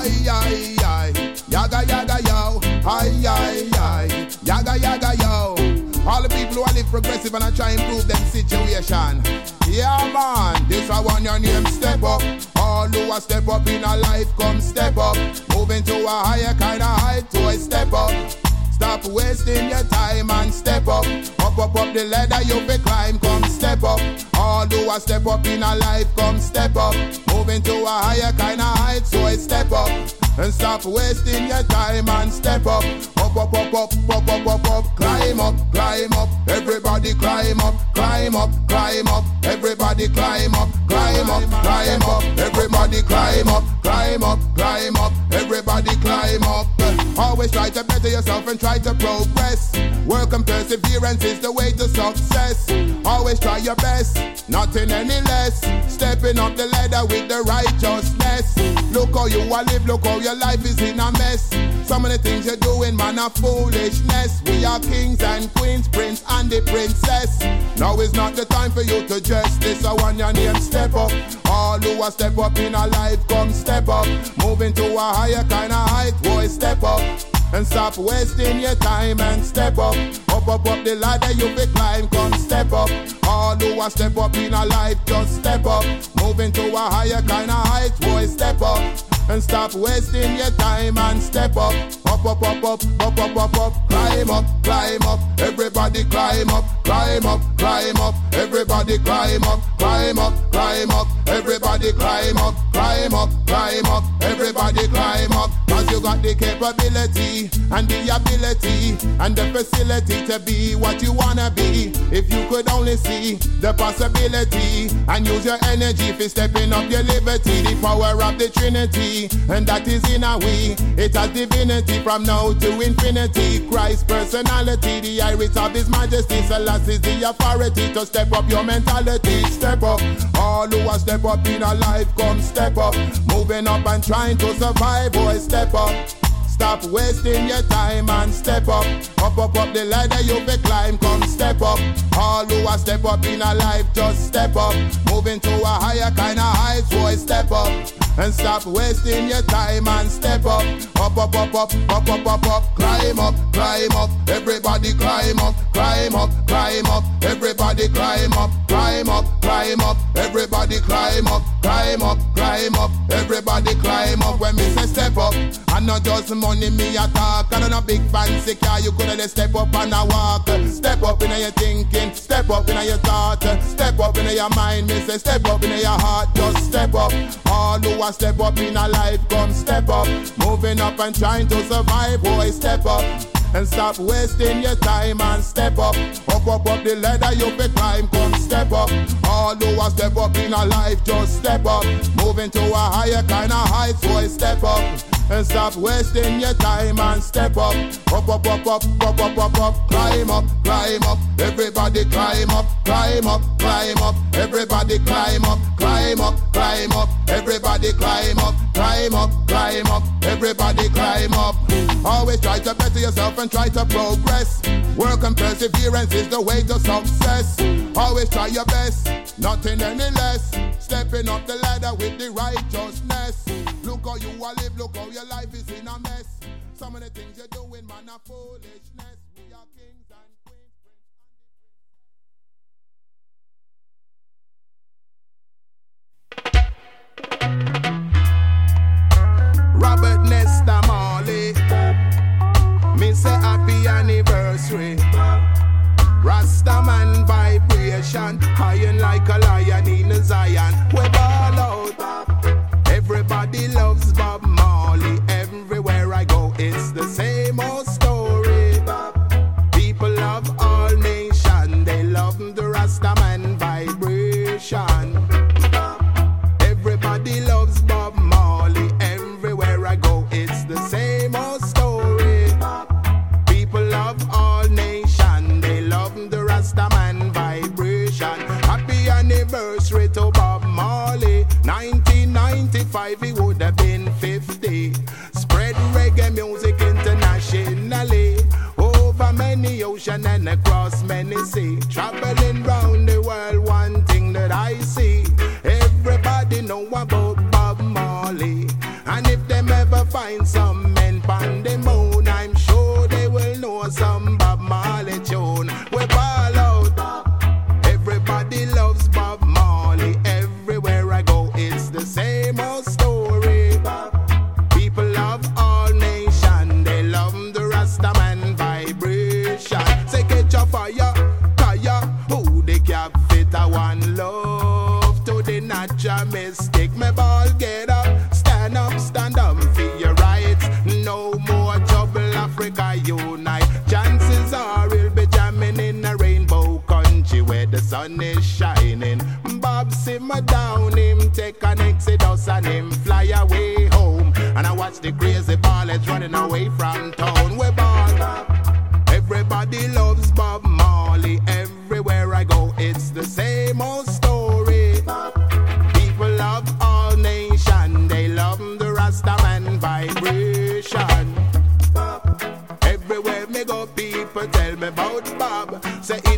Aye, aye, aye. Yaga, yaga, yo. Aye, aye, aye. Yaga, yaga, yo. All the people who are live progressive and I try improve them situation. Yeah, man. This I want your name step up. All who are step up in a life, come step up. Moving to a higher kind of height, to a step up. Stop wasting your time and step up. Up, up, up the ladder you be climb, come step up. All who are step up in a life, come step up. Moving to a higher kind of height, so I step up. And stop wasting your time and step up. Up, up, up, up, up, up, up, up. Climb up, climb up. Everybody climb up, climb up, climb up. Everybody climb up, climb up, climb up. Everybody climb up, climb up, climb up. Everybody climb up. Always try to better yourself and try to progress. Work and perseverance is the way to success. Always try your best, nothing any less. Stepping up the ladder with the righteousness. Look how you are live, look how your life is in a mess. Some of the things you're doing, man, are foolishness. We are kings and queens, prince and the princess. Now is not the time for you to just this. I want your name step up. All who are step up in a life, come step up. Moving to a higher kind of height, boy, step up. And stop wasting your time and step up. Up, up, up the ladder you be climb, come step up. All who are step up in a life, just step up. Moving to a higher kind of height, boy, step up. And stop wasting your time and step up. Up, up, up, up, up, up, up, up. Climb up, climb up. Everybody climb up, climb up, climb up. Everybody climb up, climb up, climb up. Everybody climb up, climb up, climb up. Everybody climb up. Cause you got the capability and the ability and the facility to be what you wanna be. If you could only see the possibility and use your energy for stepping up your liberty, the power of the Trinity, and that is in a we. It has divinity from now to infinity. Christ's personality, the iris of His Majesty, Selassie is the authority to step up your mentality. Step up, all who are step up in a life, come step up, moving up and trying to survive. Boy, step up. Stop wasting your time and step up. Up, up, up the ladder you be climb. Come step up. All who are step up in a life, just step up. Moving to a higher kind of heights, boy, step up. And stop wasting your time and step up. Up, up, up, up, up, up, up, up. Climb up, climb up. Everybody climb up, climb up, climb up. Everybody climb up, climb up, climb up. Everybody climb up, climb up, climb up. Everybody climb up. When me say step up, and not just money me a talk. And a big fancy car, you coulda step up and a walk. Step up in your thinking, step up in your thought, step up in your mind. Me say step up in your heart, just step up. All who are step up in a life, come step up. Moving up and trying to survive, boy, step up. And stop wasting your time and step up. Up, up, up the ladder you be climb, come step up. All who are step up in a life, just step up. Moving to a higher kind of height, boy, step up. And stop wasting your time and step up. Up, up, up, up, up, up, up, up. Climb up, climb up. Everybody climb up, climb up, climb up. Everybody climb up, climb up, climb up. Everybody climb up, Always try to better yourself and try to progress. Work and perseverance is the way to success. Always try your best, nothing any less. Stepping up the ladder with the righteousness. Look how you are live, look how your life is in a mess. Some of the things you're doing, man, are foolishness. We are kings and queens. Robert Nesta Marley. Say happy anniversary. Rastaman vibration, high like a lion in a Zion. We ball out. Everybody loves Bob and across many seas. Traveling Bob simmer down, him take an exodus and him fly away home. And I watch the crazy ballets running away from town. We ball. Everybody loves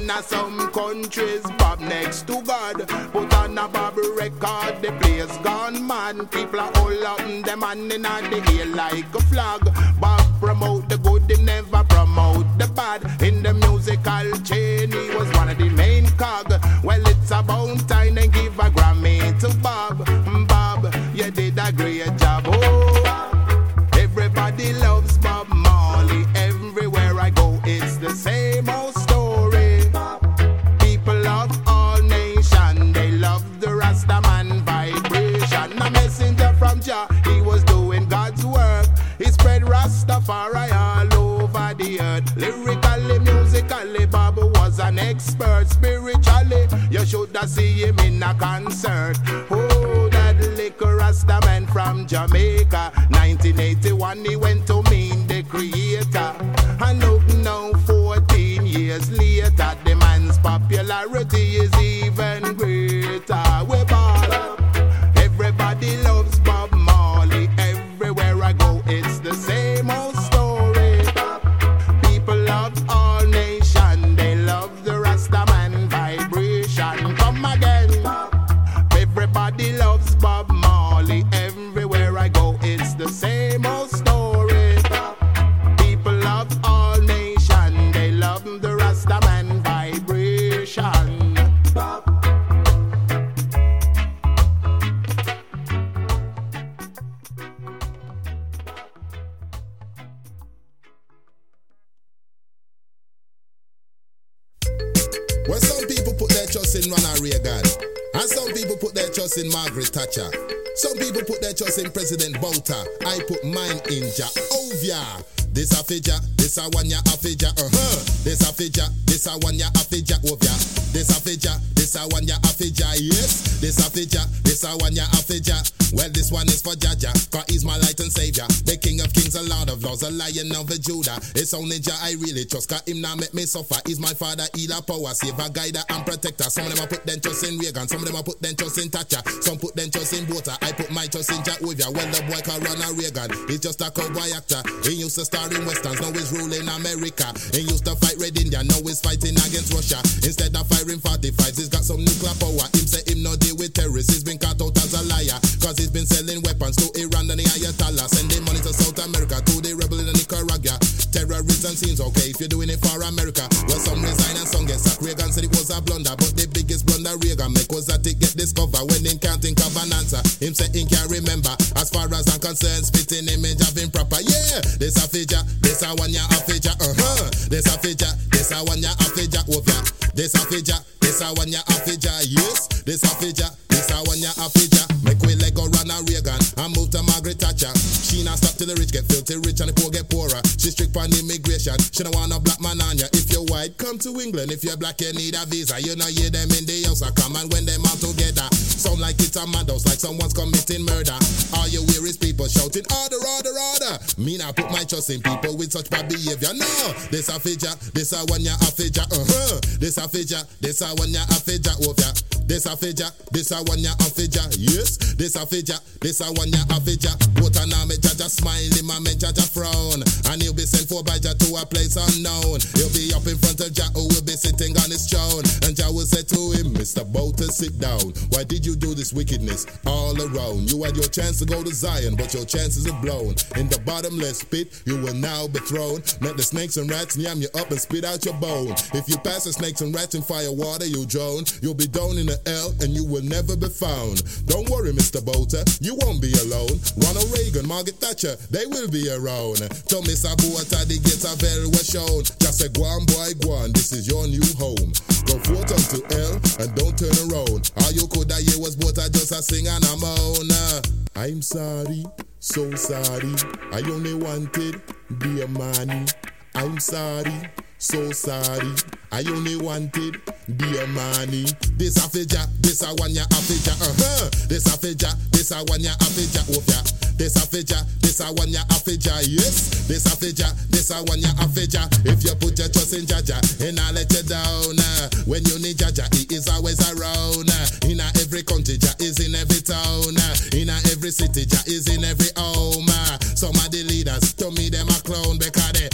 in a some countries, Bob next to God. Put on a Bob record, the place gone mad. People are all up in them and in the air like a flag. Bob promote Rastafari all over the earth. Lyrically, musically, Bob was an expert. Spiritually, you should have seen him in a concert. Oh, that liquor Rastaman from Jamaica. 1981, he went to meet the creator. And look now, 14 years later, the man's popularity is even and some people put their trust in Margaret Thatcher. Some people put their trust in President Botha. I put mine in Jehovah. This a fija, this a one ya a fija, uh huh. This a fija, this a one ya a fija. This a fija, this a one ya a fija, yes. This a fija, this a one ya a fija. Well, this one is for Jaja, cause he's my light and savior. The king of kings, a lord of lords, a lion of the Judah. It's only Jah I really trust, cause him now make me suffer. He's my father, healer, power, saver, guider, and protector. Some of them I put them trust in Reagan, some of them I put them trust in Thatcher, some put them trust in Botha. I put my trust in Jehovah. Well, the boy called Ronald Reagan, he's just a cowboy actor. He used to star in westerns, now he's ruling America. He used to fight Red India, now he's fighting against Russia. Instead of firing 45s, he's got some nuclear power. Him say him no deal with terrorists, he's been caught out as a liar. Cause he's been selling weapons to Iran and the Ayatollah, sending money to South America to the rebel in Nicaragua. Terrorism seems okay if you're doing it for America. Well, some resign and some get sacked. Reagan said it was a blunder, but the biggest blunder Reagan make was that it get discovered when him can't think of an answer. Him say him can't remember. As far as I'm concerned, spitting image of him proper. Yeah, this a fija, this a one ya a uh huh. This a fija, this a one ya a fija, over. This a this a one ya a yes. This a this a one ya a. Make we let go Ronald Reagan and move to Margaret Thatcher. She not stop till the rich get filthy rich and the poor. She strict on immigration. She don't want a black man on ya. If you're white, come to England. If you're black, you need a visa. You know, hear them in the house. I come and when them all together. Sound like it's a madhouse, like someone's committing murder. All you hear is people shouting, order, order, order. Me not put my trust in people with such bad behavior. No, this a fija, this a one ya a fija, uh huh. This a fija, this a one ya a fija, over. This a fija, this a one ya a fija, yes. This a fija, this a one ya a fija. What a name, Jaja smile, my man Jaja frown. And he'll be sent for by Jah to a place unknown. He'll be up in front of Jah who will be sitting on his throne. And Jah will say to him, Mr. Bolter, sit down. Why did you do this wickedness all around? You had your chance to go to Zion, but your chances are blown. In the bottomless pit, you will now be thrown. Met the snakes and rats, yam you up and spit out your bone. If you pass the snakes and rats in fire water, you drown. You'll be down in the L and you will never be found. Don't worry, Mr. Bolter, you won't be alone. Ronald Reagan, Margaret Thatcher, they will be around. Tell Mr. Bolter the gates are very well shown. Just go on, boy, go on, this is your new home. Go forth unto L and don't turn around. All you could hear was Bolter just a sing and a moan. Uh, I'm sorry, so sorry. I only wanted be a money. I'm sorry, so sorry. I only wanted be a money. This a fija, this a one ya a fija, uh huh. This a fija, this a one ya a fija, oh yeah. This a fija, this a one ya a fija, yes. This a fija, this a one ya a fija. If you put your trust in Jaja, and I let you down. Uh, when you need Jaja, he is always around. Uh, in every country, Jah is in every town. Uh, in every city, Jah is in every home. Uh, some of the leaders, to me them a clown because they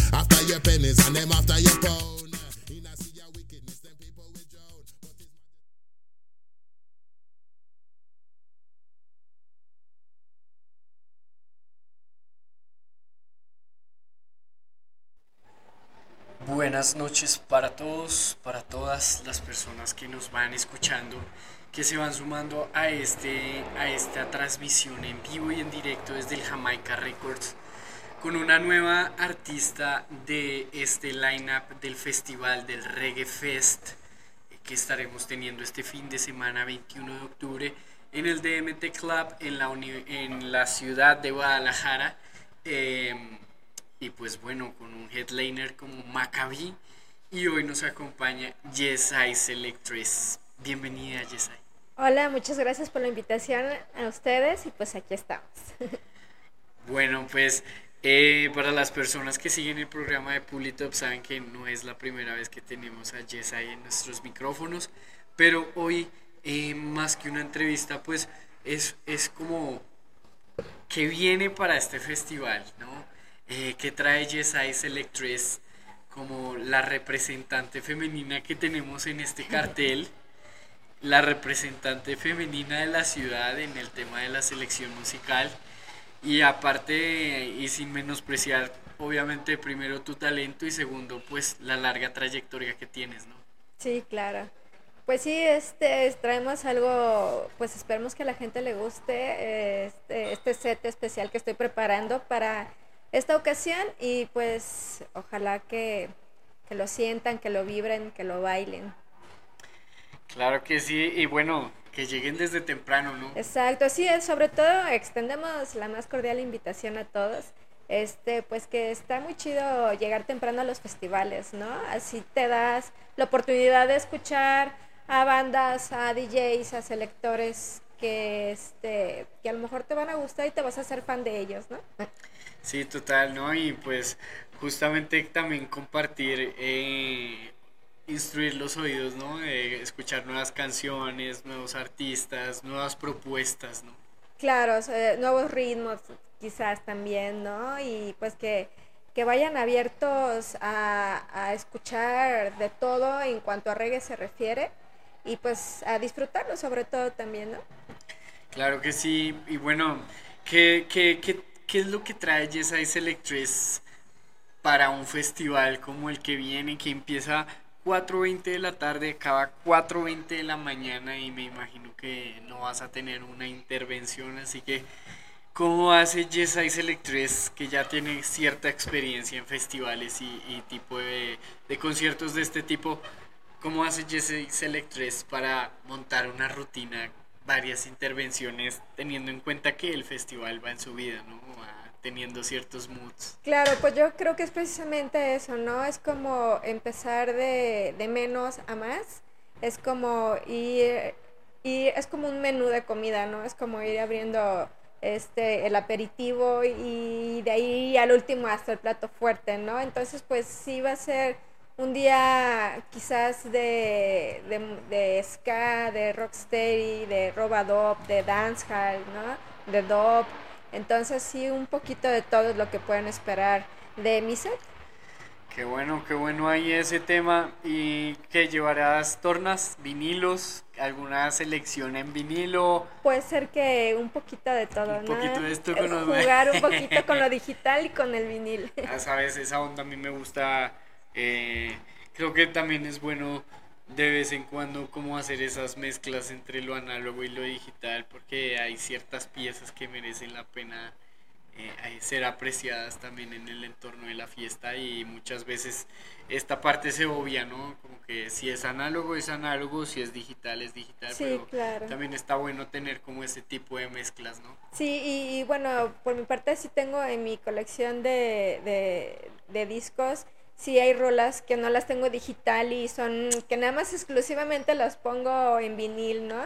Buenas noches para todos, para todas las personas que nos van escuchando, que se van sumando a, este, a esta transmisión en vivo y en directo desde el Jamaica Records con una nueva artista de este lineup del festival del Reggae Fest eh, que estaremos teniendo este fin de semana 21 de octubre en el DMT Club en la, uni- en la ciudad de Guadalajara. Em, y pues bueno, con un headliner como Maccabi. Y hoy nos acompaña Yesai Selectress. Bienvenida, Yesai. Hola, muchas gracias por la invitación a ustedes y pues aquí estamos. Bueno, pues eh, para las personas que siguen el programa de Pulitop saben que no es la primera vez que tenemos a Yesai en nuestros micrófonos, pero hoy eh, más que una entrevista, pues es, es como que viene para este festival, ¿no? Eh, que trae Yesai Selectress como la representante femenina que tenemos en este cartel, la representante femenina de la ciudad en el tema de la selección musical y aparte y sin menospreciar obviamente primero tu talento y segundo pues la larga trayectoria que tienes, ¿no? Sí, claro. Pues sí, este traemos algo, pues esperemos que a la gente le guste este, este set especial que estoy preparando para esta ocasión y pues ojalá que, que lo sientan, que lo vibren, que lo bailen. Claro que sí y bueno, que lleguen desde temprano, ¿no? Exacto, así es, sobre todo extendemos la más cordial invitación a todos. Este, pues que está muy chido llegar temprano a los festivales, ¿no? Así te das la oportunidad de escuchar a bandas, a DJs, a selectores que este que a lo mejor te van a gustar y te vas a hacer fan de ellos, ¿no? Sí, total, ¿no? Y pues justamente también compartir, eh, instruir los oídos, ¿no? De escuchar nuevas canciones, nuevos artistas, nuevas propuestas, ¿no? Claro, nuevos ritmos quizás también, ¿no? Y pues que, que vayan abiertos a, a escuchar de todo en cuanto a reggae se refiere y pues a disfrutarlo sobre todo también, ¿no? Claro que sí, y bueno, ¿qué, qué, qué, qué es lo que trae Yesai Selectress para un festival como el que viene, que empieza 4.20 de la tarde, acaba 4.20 de la mañana y me imagino que no vas a tener una intervención, así que ¿cómo hace Yesai Selectress, que ya tiene cierta experiencia en festivales y, tipo de, conciertos de este tipo, cómo hace Yesai Selectress para montar una rutina varias intervenciones teniendo en cuenta que el festival va en su vida, ¿no? Teniendo ciertos moods. Claro, pues yo creo que es precisamente eso, ¿no? Es como empezar de, de menos a más, es como ir, y es como un menú de comida, ¿no? Es como ir abriendo este el aperitivo y de ahí al último hasta el plato fuerte, ¿no? Entonces, pues sí va a ser un día quizás de, de, de ska, de rocksteady, de robadop, de dancehall, ¿no? De dub, Entonces sí, un poquito de todo es lo que pueden esperar de mi set. Qué bueno, qué bueno ahí ese tema. ¿Y qué llevarás tornas, vinilos, alguna selección en vinilo? Puede ser que un poquito de todo, Un ¿no? poquito de esto Eh, con los- Jugar un poquito con lo digital y con el vinil. Ah, sabes, esa onda a mí me gusta. eh, creo que también es bueno de vez en cuando como hacer esas mezclas entre lo análogo y lo digital, porque hay ciertas piezas que merecen la pena eh, eh, ser apreciadas también en el entorno de la fiesta y muchas veces esta parte se obvia, ¿no? Como que si es análogo es análogo, si es digital es digital, Sí, pero claro. también está bueno tener como ese tipo de mezclas, ¿no? Sí, y, y bueno, por mi parte sí tengo en mi colección de, de, de discos, sí hay rolas que no las tengo digital y son que nada más exclusivamente las pongo en vinil, ¿no?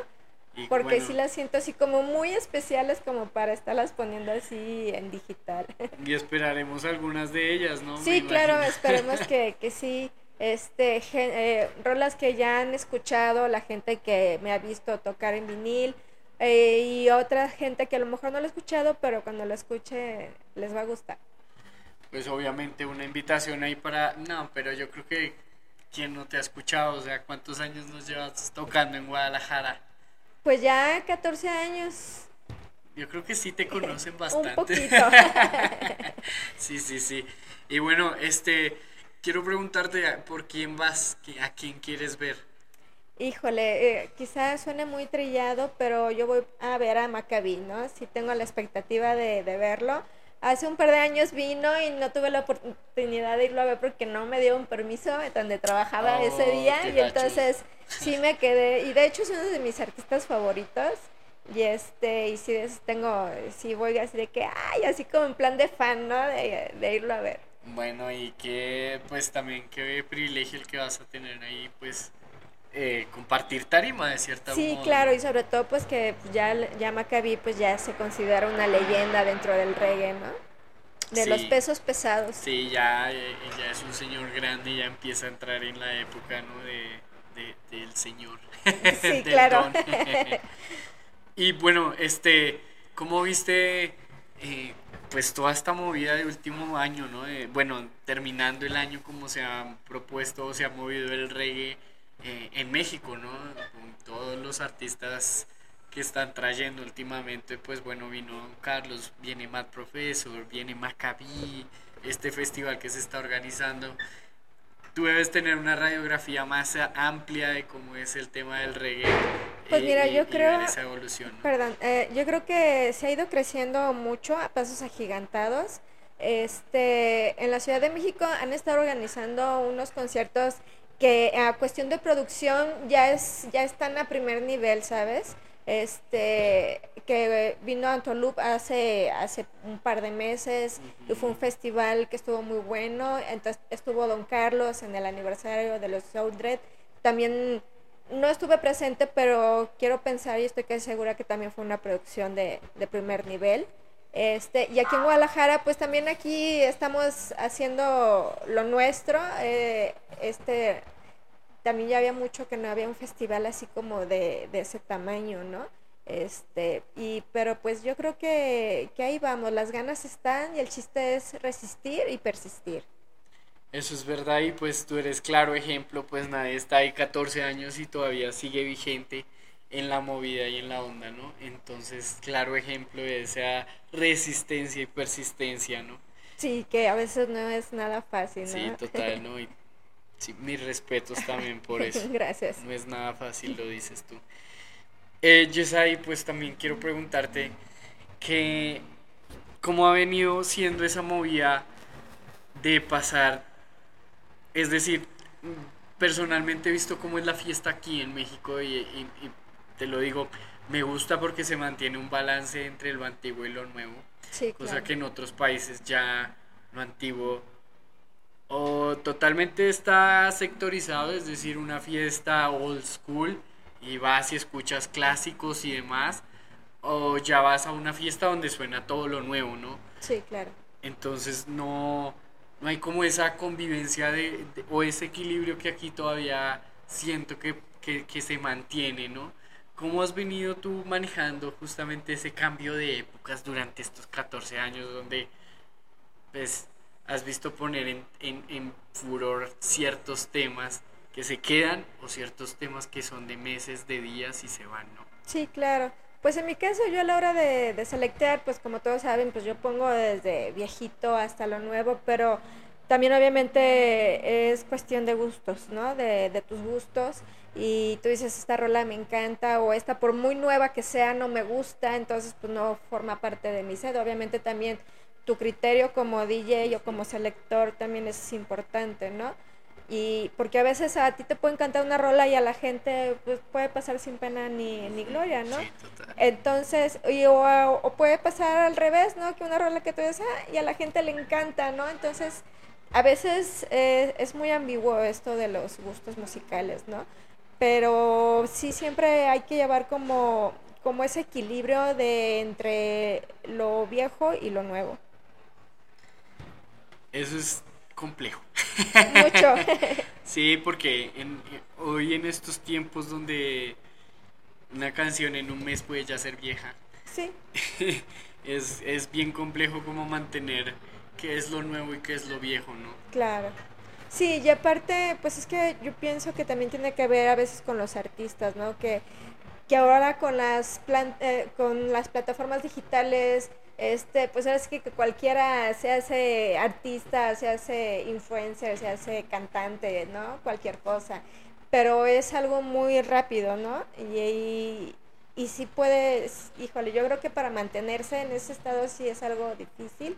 Y Porque bueno, sí las siento así como muy especiales como para estarlas poniendo así en digital. Y esperaremos algunas de ellas, ¿no? Sí, claro, esperemos que, que sí. Este, eh, rolas que ya han escuchado, la gente que me ha visto tocar en vinil eh, y otra gente que a lo mejor no lo ha escuchado, pero cuando lo escuche les va a gustar. Pues obviamente una invitación ahí para... No, pero yo creo que... ¿Quién no te ha escuchado? O sea, ¿cuántos años nos llevas tocando en Guadalajara? Pues ya 14 años, Yo creo que sí te conocen un bastante. poquito. sí, sí, sí. Y bueno, este... Quiero preguntarte por quién vas, ¿Qui- a quién quieres ver. Híjole, eh, quizás suene muy trillado, pero yo voy a ver a Maccabi, ¿no? Sí tengo la expectativa de, de verlo. Hace un par de años vino y no tuve la oportunidad de irlo a ver porque no me dio un permiso donde trabajaba Oh, ese día y entonces sí me quedé y de hecho es uno de mis artistas favoritos y este y sí tengo sí voy así de que ay así como en plan de fan, ¿no? De, de irlo a ver. Bueno, y que pues también qué privilegio el que vas a tener ahí, pues eh, compartir tarima de cierta Sí, modo, claro, y sobre todo pues que ya, ya Maccabi pues ya se considera una leyenda dentro del reggae, ¿no? De los pesos pesados. Sí, ya, eh, ya es un señor grande, ya empieza a entrar en la época, ¿no? De, de- del señor. Sí, del claro. y bueno, este, ¿cómo viste eh, pues toda esta movida de último año, ¿no? De- bueno, terminando el año como se ha propuesto o se ha movido el reggae eh, en México, ¿no? Con todos los artistas que están trayendo últimamente, pues bueno, vino Carlos, viene Matt Professor, viene Maccabi, este festival que se está organizando. Tú debes tener una radiografía más amplia de cómo es el tema del reggae. Pues eh, mira, yo y creo- esa evolución. ¿no? Perdón, eh, yo creo que se ha ido creciendo mucho a pasos agigantados. Este, en la Ciudad de México han estado organizando unos conciertos que a cuestión de producción ya es ya están a primer nivel, ¿sabes? Este, que vino a Tolup hace hace un par de meses y fue un festival que estuvo muy bueno. Entonces estuvo Don Carlos en el aniversario de los Soundred. También no estuve presente, pero quiero pensar y estoy casi segura que también fue una producción de, de primer nivel. Este, y aquí en Guadalajara, pues también aquí estamos haciendo lo nuestro. eh, este, también ya había mucho que no había un festival así como de, de ese tamaño, ¿no? Este, y, pero pues yo creo que, que ahí vamos, las ganas están y el chiste es resistir y persistir. Eso es verdad y pues tú eres claro ejemplo, pues nadie está ahí 14 años y todavía sigue vigente en la movida y en la onda, ¿no? Entonces, claro ejemplo de esa resistencia y persistencia, ¿no? Sí, que a veces no es nada fácil, ¿no? Sí, total, ¿no? Y sí, mis respetos también por eso. Gracias. No es nada fácil, lo dices tú. Eh, Yesai, pues también quiero preguntarte que cómo ha venido siendo esa movida de pasar, es decir, personalmente he visto cómo es la fiesta aquí en México y, y- y te lo digo, me gusta porque se mantiene un balance entre lo antiguo y lo nuevo, Sí, cosa claro. que en otros países ya lo antiguo o totalmente está sectorizado, es decir, una fiesta old school y vas y escuchas clásicos y demás, o ya vas a una fiesta donde suena todo lo nuevo, ¿no? Sí, claro. Entonces no, no hay como esa convivencia de, de- o ese equilibrio que aquí todavía siento que, que, que se mantiene, ¿no? ¿Cómo has venido tú manejando justamente ese cambio de épocas durante estos 14 años donde pues has visto poner en, en, en furor ciertos temas que se quedan o ciertos temas que son de meses, de días y se van, ¿no? Sí, claro. Pues en mi caso yo a la hora de, de selectear, pues como todos saben, pues yo pongo desde viejito hasta lo nuevo, pero también obviamente es cuestión de gustos, ¿no? De, de tus gustos y tú dices, esta rola me encanta o esta por muy nueva que sea no me gusta, entonces pues no forma parte de mi sed. Obviamente también tu criterio como DJ o como selector también es importante, ¿no? Y porque a veces a ti te puede encantar una rola y a la gente pues, puede pasar sin pena ni, ni gloria, ¿no? Sí, total. Entonces, y, o, o puede pasar al revés, ¿no? Que una rola que tú dices, ah, y a la gente le encanta, ¿no? Entonces, a veces eh, es muy ambiguo esto de los gustos musicales, ¿no? Pero sí siempre hay que llevar como, como ese equilibrio de entre lo viejo y lo nuevo. Eso es complejo. Mucho. Sí, porque en, hoy en estos tiempos donde una canción en un mes puede ya ser vieja, sí, es, es bien complejo como mantener qué es lo nuevo y qué es lo viejo, ¿no? claro. Sí, y aparte, pues es que yo pienso que también tiene que ver a veces con los artistas, ¿no? Que, que ahora con las, plan- eh, con las plataformas digitales, este, pues es que, que cualquiera se hace artista, se hace influencer, se hace cantante, ¿no? Cualquier cosa. Pero es algo muy rápido, ¿no? Y, y, y sí puedes, híjole, yo creo que para mantenerse en ese estado sí es algo difícil.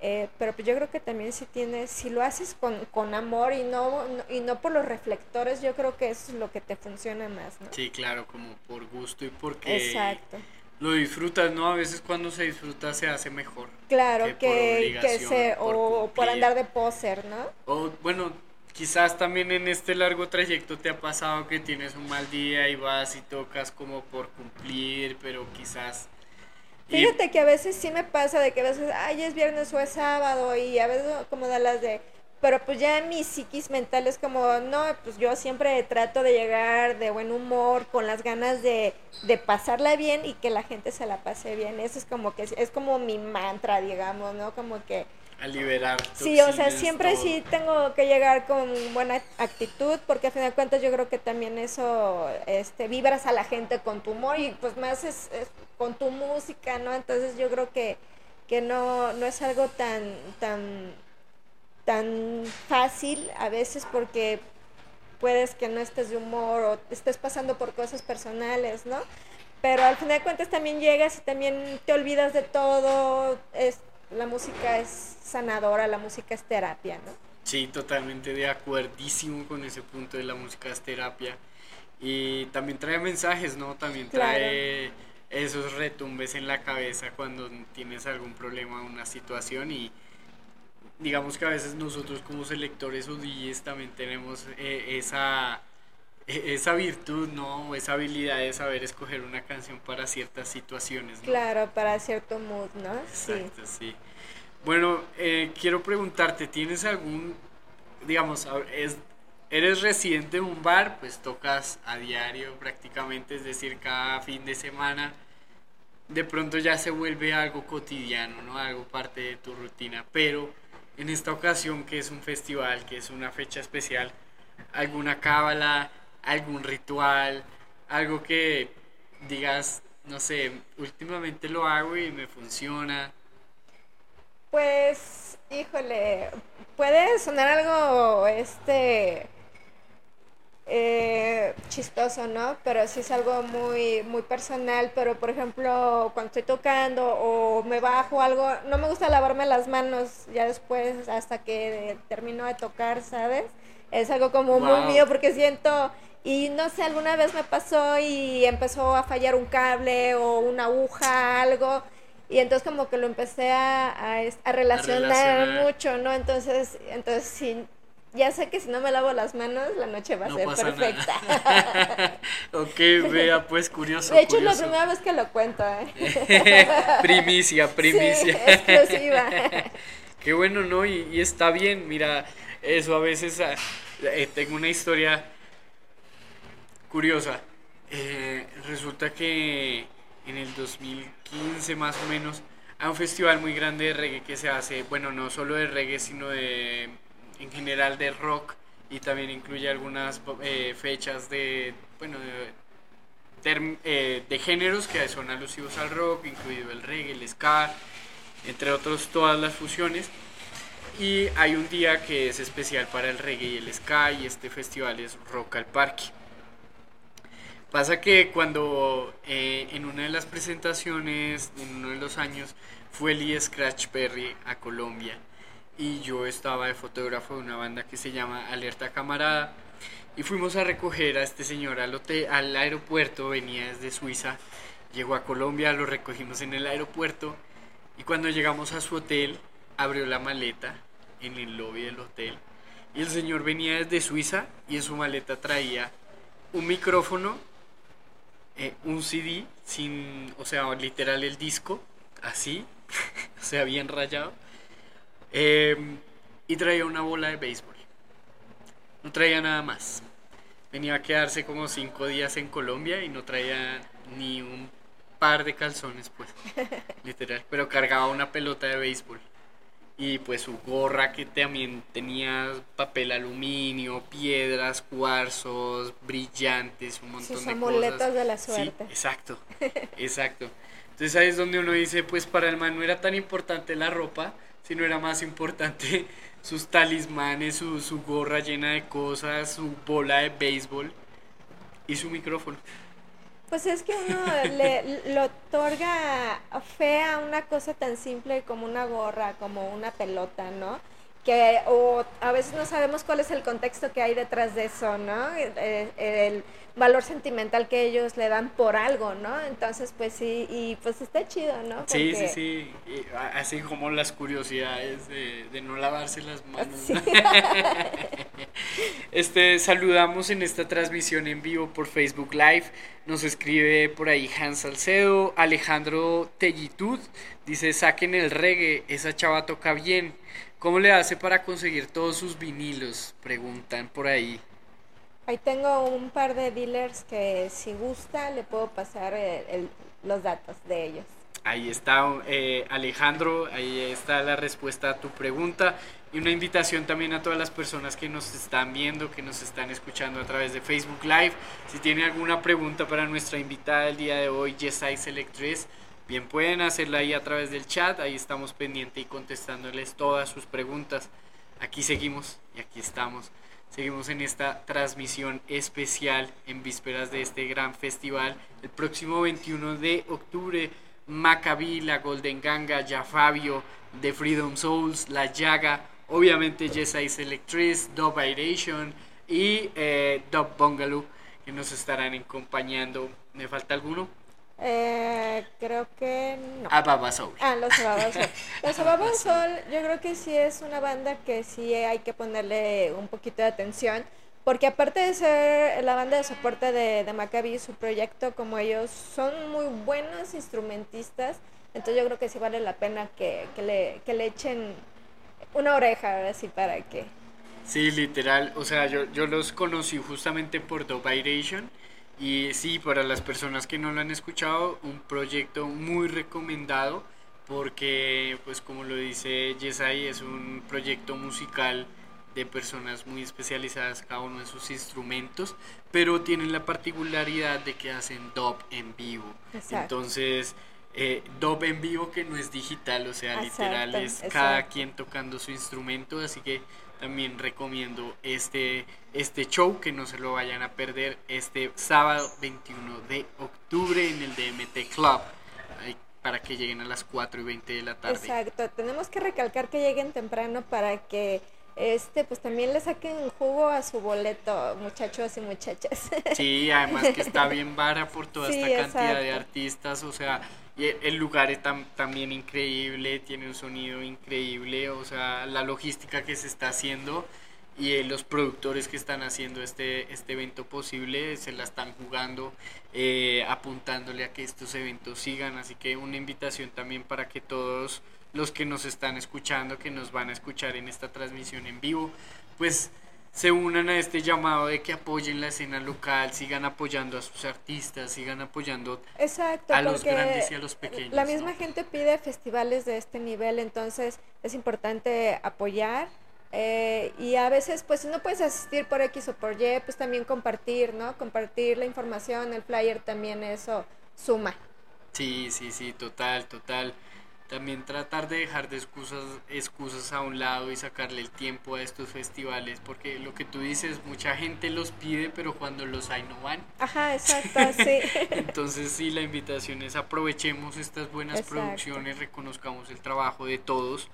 Eh, pero pues yo creo que también si tienes, si lo haces con, con amor y no, no- y no por los reflectores, yo creo que eso es lo que te funciona más, ¿no? Sí, claro, como por gusto y porque Exacto. lo disfrutas, ¿no? A veces cuando se disfruta se hace mejor. Claro, que por que, se, por o por cumplir. andar de poser, ¿no? O bueno, quizás también en este largo trayecto te ha pasado que tienes un mal día y vas y tocas como por cumplir, pero quizás... Fíjate que a veces sí me pasa de que a veces, ay, es viernes o es sábado y a veces como de las de, pero pues ya mi psiquis mental es como, no, pues yo siempre trato de llegar de buen humor, con las ganas de, de pasarla bien y que la gente se la pase bien. Eso es como que es como mi mantra, digamos, ¿no? Como que a liberar. Sí, o sea, siempre todo. sí tengo que llegar con buena actitud, porque a fin de cuentas yo creo que también eso, este, vibras a la gente con tu humor y pues más es, es con tu música, ¿no? Entonces yo creo que, que no, no es algo tan, tan, tan fácil a veces porque puedes que no estés de humor o estés pasando por cosas personales, ¿no? Pero al final de cuentas también llegas y también te olvidas de todo, es, la música es sanadora, la música es terapia, ¿no? Sí, totalmente de acuerdísimo con ese punto de la música es terapia. Y también trae mensajes, ¿no? También trae esos retumbes en la cabeza cuando tienes algún problema, una situación y digamos que a veces nosotros como selectores o DJs también tenemos eh, esa, esa virtud, ¿no? Esa habilidad de saber escoger una canción para ciertas situaciones, ¿no? Claro, para cierto mood, ¿no? Sí. Exacto, sí. Bueno, eh, quiero preguntarte, ¿tienes algún, digamos, es, eres residente en un bar, pues tocas a diario prácticamente, es decir, cada fin de semana, de pronto ya se vuelve algo cotidiano, ¿no? Algo parte de tu rutina, pero en esta ocasión que es un festival, que es una fecha especial, alguna cábala, algún ritual, algo que digas, no sé, últimamente lo hago y me funciona. Pues, híjole, puede sonar algo, este, eh, chistoso, ¿no? Pero sí es algo muy, muy personal, pero por ejemplo, cuando estoy tocando o me bajo algo, no me gusta lavarme las manos ya después hasta que termino de tocar, ¿sabes? Es algo como Wow. muy mío porque siento... Y no sé, alguna vez me pasó y empezó a fallar un cable o una aguja, algo. Y entonces como que lo empecé a, a, es- a relacionar, relacionar. mucho, ¿no? Entonces, entonces sí, ya sé que si no me lavo las manos, la noche va a No ser perfecta. ok, vea, pues curioso. De hecho, es la primera vez que lo cuento, ¿eh? primicia, primicia. Sí, exclusiva. Qué bueno, ¿no? Y, y está bien, mira, eso a veces, ah, eh, tengo una historia curiosa. Eh, resulta que en el 2015 más o menos hay un festival muy grande de reggae que se hace, bueno, no solo de reggae, sino de en general de rock y también incluye algunas eh, fechas de, bueno, de, eh, de, géneros que son alusivos al rock, incluido el reggae, el ska, entre otros todas las fusiones. Y hay un día que es especial para el reggae y el ska y este festival es Rock al Parque. Pasa que cuando eh, en una de las presentaciones, en uno de los años, fue Lee Scratch Perry a Colombia y yo estaba de fotógrafo de una banda que se llama Alerta Camarada y fuimos a recoger a este señor al, hotel, al aeropuerto, venía desde Suiza, llegó a Colombia, lo recogimos en el aeropuerto y cuando llegamos a su hotel abrió la maleta en el lobby del hotel y el señor venía desde Suiza y en su maleta traía un micrófono eh, un CD sin, o sea, literal el disco, así, o sea, bien rayado. Em, y traía una bola de béisbol. No traía nada más. Venía a quedarse como cinco días en Colombia y no traía ni un par de calzones, pues, literal. Pero cargaba una pelota de béisbol y pues su gorra que también tenía papel aluminio, piedras, cuarzos, brillantes, un montón de cosas. de la suerte. Sí, exacto, exacto. Entonces ahí es donde uno dice, pues para el man no era tan importante la ropa, sino era más importante sus talismanes, su, su gorra llena de cosas, su bola de béisbol y su micrófono. Pues es que uno le, otorga fe a una cosa tan simple como una gorra, como una pelota, ¿no? Que o a veces no sabemos cuál es el contexto que hay detrás de eso, ¿no? Eh, el, valor sentimental que ellos le dan por algo, ¿no? Entonces, pues sí, y pues está chido, ¿no? Sí, sí, sí, así como las curiosidades de, no lavarse las manos. este, saludamos en esta transmisión en vivo por Facebook Live, nos escribe por ahí Hans Salcedo, Alejandro Tellitud, dice, saquen el reggae, esa chava toca bien. ¿Cómo le hace para conseguir todos sus vinilos? Preguntan por ahí. Ahí tengo un par de dealers que si gusta le puedo pasar los datos de ellos. Ahí está eh, Alejandro, ahí está la respuesta a tu pregunta y una invitación también a todas las personas que nos están viendo, que nos están escuchando a través de Facebook Live. Si tienen alguna pregunta para nuestra invitada del día de hoy, Yesai Selectress, bien pueden hacerla ahí a través del chat, ahí estamos pendientes y contestándoles todas sus preguntas. Aquí seguimos y aquí estamos. Seguimos en esta transmisión especial en vísperas de este gran festival. El próximo 21 de octubre, Maccabi, la Golden Ganga, Ya Fabio, The Freedom Souls, La Llaga, obviamente Jessais Electric, Dub Iration y eh, Dub Bungalow que nos estarán acompañando. ¿Me falta alguno? Eh, creo que no. Ababa Soul. Ah, los Ababa Soul. Los Ababa Soul, yo creo que sí es una banda que sí hay que ponerle un poquito de atención. Porque aparte de ser la banda de soporte de, de Maccabi, su proyecto, como ellos son muy buenos instrumentistas, entonces yo creo que sí vale la pena que, que, le, que le echen una oreja, así para que... Sí, literal. O sea, yo, yo los conocí justamente por Doviration y sí, para las personas que no lo han escuchado, un proyecto muy recomendado porque, pues como lo dice Yesai, es un proyecto musical de personas muy especializadas cada uno en sus instrumentos, pero tienen la particularidad de que hacen dub en vivo. Entonces, eh, dub en vivo que no es digital, o sea, literal es cada quien tocando su instrumento, así que también recomiendo este, este show que no se lo vayan a perder este sábado 21 de octubre en el DMT Club para que lleguen a las 4 y 20 de la tarde. Exacto, tenemos que recalcar que lleguen temprano para que este pues también le saquen jugo a su boleto, muchachos y muchachas. Sí, además que está bien vara por toda esta cantidad de artistas, o sea, y el lugar es también increíble, tiene un sonido increíble, o sea, la logística que se está haciendo y eh, los productores que están haciendo este, este evento posible se la están jugando, eh, apuntándole a que estos eventos sigan. Así que una invitación también para que todos los que nos están escuchando, que nos van a escuchar en esta transmisión en vivo, pues se unan a este llamado de que apoyen la escena local, sigan apoyando a sus artistas, sigan apoyando Exacto, a los grandes y a los pequeños. La misma ¿no? gente pide festivales de este nivel, entonces es importante apoyar. eh, y a veces, pues si no puedes asistir por X o por Y, pues también compartir, ¿no? Compartir la información, el flyer también eso suma. Sí, sí, sí, total, total. También tratar de dejar de excusas, excusas a un lado y sacarle el tiempo a estos festivales, porque lo que tú dices, mucha gente los pide, pero cuando los hay no van. Ajá, exacto, sí. Entonces sí, la invitación es aprovechemos estas buenas Exacto. producciones, reconozcamos el trabajo de todos,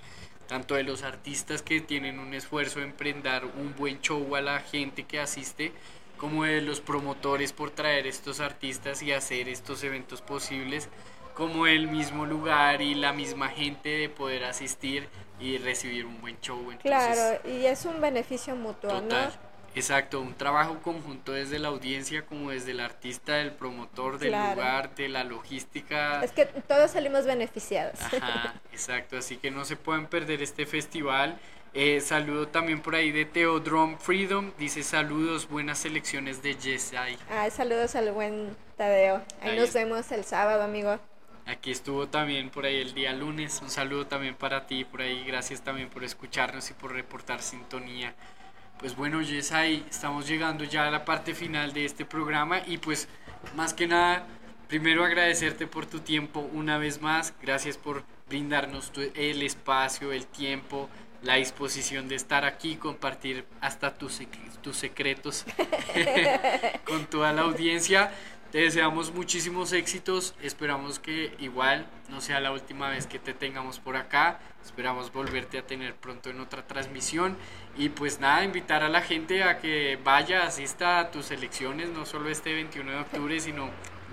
tanto de los artistas que tienen un esfuerzo en prendar un buen show a la gente que asiste, como de los promotores por traer estos artistas y hacer estos eventos posibles, como el mismo lugar y la misma gente de poder asistir y recibir un buen show. Entonces, Claro, y es un beneficio mutuo, Total. ¿no? Exacto, un trabajo conjunto desde la audiencia como desde el artista, del promotor, del Claro. lugar, de la logística. Es que todos salimos beneficiados. Ajá, exacto, así que no se pueden perder este festival. Eh, saludo también por ahí de Theodrum Freedom, dice saludos, buenas selecciones de Yesai. Ah, saludos al buen Tadeo. Ahí, Ahí nos vemos el sábado, amigo. Aquí estuvo también por ahí el día lunes, un saludo también para ti por ahí, gracias también por escucharnos y por reportar sintonía. Pues bueno, Yesai, estamos llegando ya a la parte final de este programa y pues más que nada, primero agradecerte por tu tiempo una vez más, gracias por brindarnos el espacio, el tiempo, la disposición de estar aquí, compartir hasta tus, tus secretos con toda la audiencia. Te deseamos muchísimos éxitos. Esperamos que igual no sea la última vez que te tengamos por acá. Esperamos volverte a tener pronto en otra transmisión. Y pues nada, invitar a la gente a que vaya, asista a tus elecciones, no solo este 21 de octubre, sino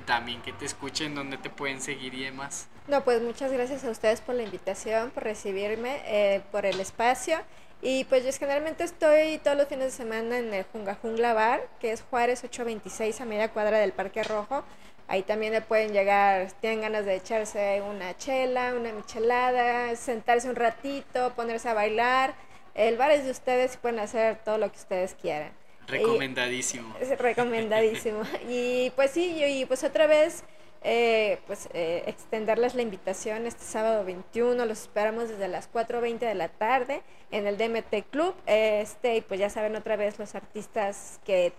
también que te escuchen, donde te pueden seguir y demás. No, pues muchas gracias a ustedes por la invitación, por recibirme, eh, por el espacio. Y pues yo generalmente estoy todos los fines de semana en el Junga Jungla Bar, que es Juárez 826 a media cuadra del Parque Rojo. Ahí también le pueden llegar, si tienen ganas de echarse una chela, una michelada, sentarse un ratito, ponerse a bailar. El bar es de ustedes y pueden hacer todo lo que ustedes quieran. Recomendadísimo. Es recomendadísimo. y pues sí, y, y pues otra vez, eh, pues eh, extenderles la invitación este sábado 21. Los esperamos desde las 4.20 de la tarde en el DMT Club. Este, y pues ya saben otra vez los artistas que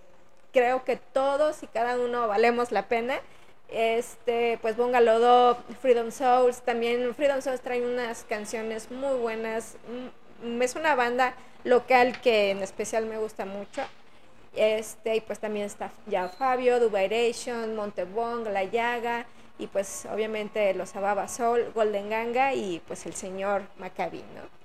creo que todos y cada uno valemos la pena. Este, pues Bongalodo, Freedom Souls, también Freedom Souls trae unas canciones muy buenas. Mm, Es una banda local que en especial me gusta mucho. Este, y pues también está ya Fabio, Dubairation, Montebong, La Llaga, y pues obviamente los Ababa Soul, Golden Ganga y pues el señor Maccabi, ¿no?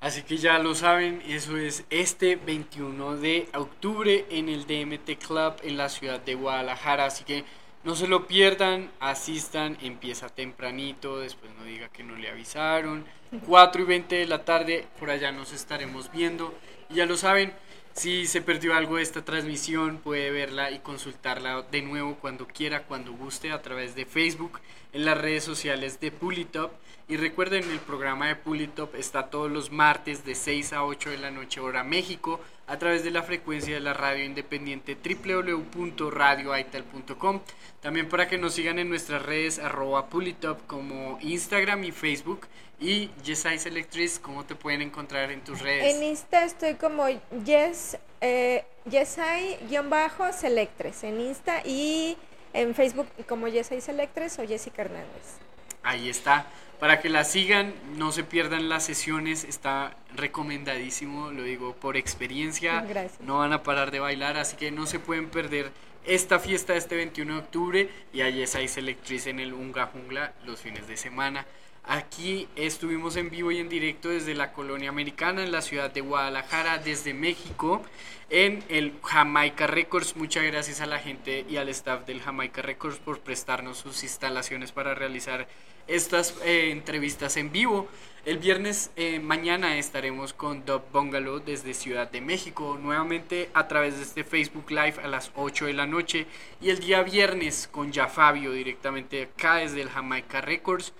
Así que ya lo saben, eso es este 21 de octubre en el DMT Club en la ciudad de Guadalajara. Así que no se lo pierdan, asistan, empieza tempranito, después no diga que no le avisaron. 4 y 20 de la tarde, por allá nos estaremos viendo. Y ya lo saben, si se perdió algo de esta transmisión, puede verla y consultarla de nuevo cuando quiera, cuando guste, a través de Facebook, en las redes sociales de Pulitop. Y recuerden, el programa de Pulitop está todos los martes de 6 a 8 de la noche hora México a través de la frecuencia de la radio independiente www.radioaital.com. También para que nos sigan en nuestras redes arroba Pulitop como Instagram y Facebook. Y Yesais Electric, ¿cómo te pueden encontrar en tus redes? En Insta estoy como Yes, eh, Yesai-Selectres en Insta y en Facebook como Yesai Selectres o Jessica Hernández. Ahí está. Para que la sigan, no se pierdan las sesiones, está recomendadísimo, lo digo por experiencia. Gracias. No van a parar de bailar, así que no se pueden perder esta fiesta este 21 de octubre y a Yes Ice Electric en el Unga Jungla los fines de semana. Aquí estuvimos en vivo y en directo desde la colonia americana en la ciudad de Guadalajara, desde México, en el Jamaica Records. Muchas gracias a la gente y al staff del Jamaica Records por prestarnos sus instalaciones para realizar estas eh, entrevistas en vivo. El viernes eh, mañana estaremos con Dub Bungalow desde Ciudad de México, nuevamente a través de este Facebook Live a las 8 de la noche. Y el día viernes con Ya Fabio directamente acá desde el Jamaica Records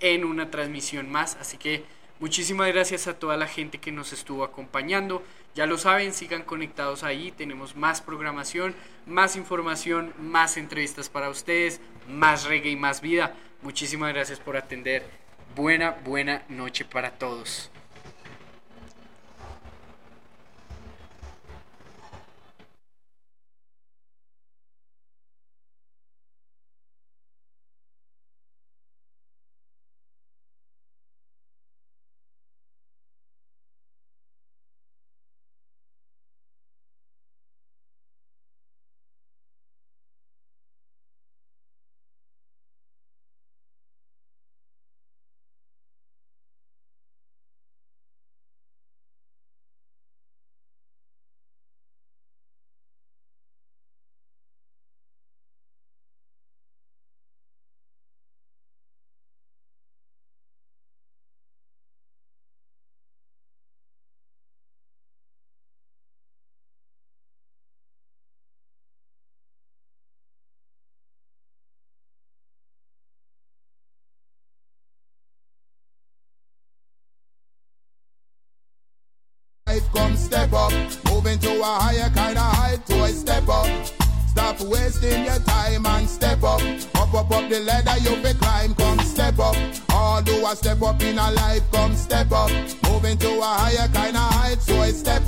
en una transmisión más. Así que Muchísimas gracias a toda la gente que nos estuvo acompañando. Ya lo saben, sigan conectados ahí. Tenemos más programación, más información, más entrevistas para ustedes, más reggae y más vida. Muchísimas gracias por atender. Buena, buena noche para todos. Step up. Moving to a higher kind of height, to a step up. Stop wasting your time and step up. Up, up, up the ladder you be climb, come step up. All do a step up in a life, come step up. Moving to a higher kind of height, so I step